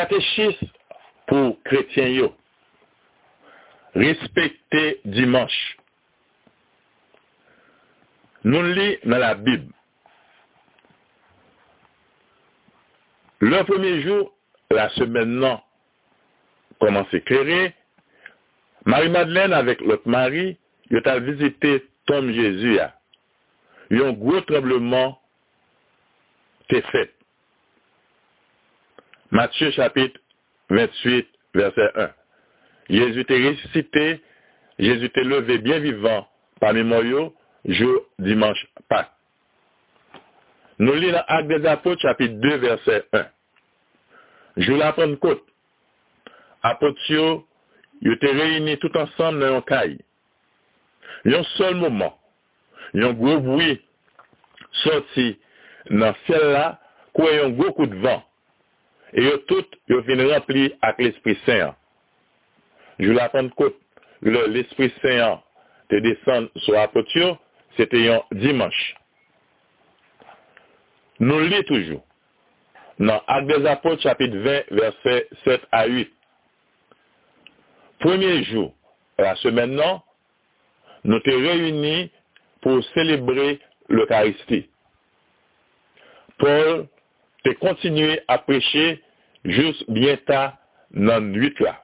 Ti catéchis pour chrétiens yo. Respecter dimanche. Nous lit dans la Bible. Le premier jour, la semaine non, commence à éclairer. Marie-Madeleine avec l'autre mari, il a visité Tom Jésus. Il y a un gros tremblement t'est fait. Matthieu chapitre 28, verset 1. Jésus était ressuscité, Jésus était levé bien vivant parmi Moyo, jour dimanche Pâques. Nous lisons dans Actes des Apôtres, chapitre 2, verset 1. Jour la Pentecôte, apôtres étaient réunis tout ensemble dans un caille. Un seul moment, un gros bruit sorti dans ciel là, quoi un gros coup de vent. Et ils tout, ils viennent remplis avec l'Esprit Saint. Je la Pentecôte, l'Esprit Saint te descend sur l'apôtre, c'était un dimanche. Nous lisons toujours. Dans Actes des Apôtres, chapitre 20, versets 7 à 8. Premier jour, la semaine non, nous sommes réunis pour célébrer l'Eucharistie. Paul te kontinue apreche jous bienta nan nwit la.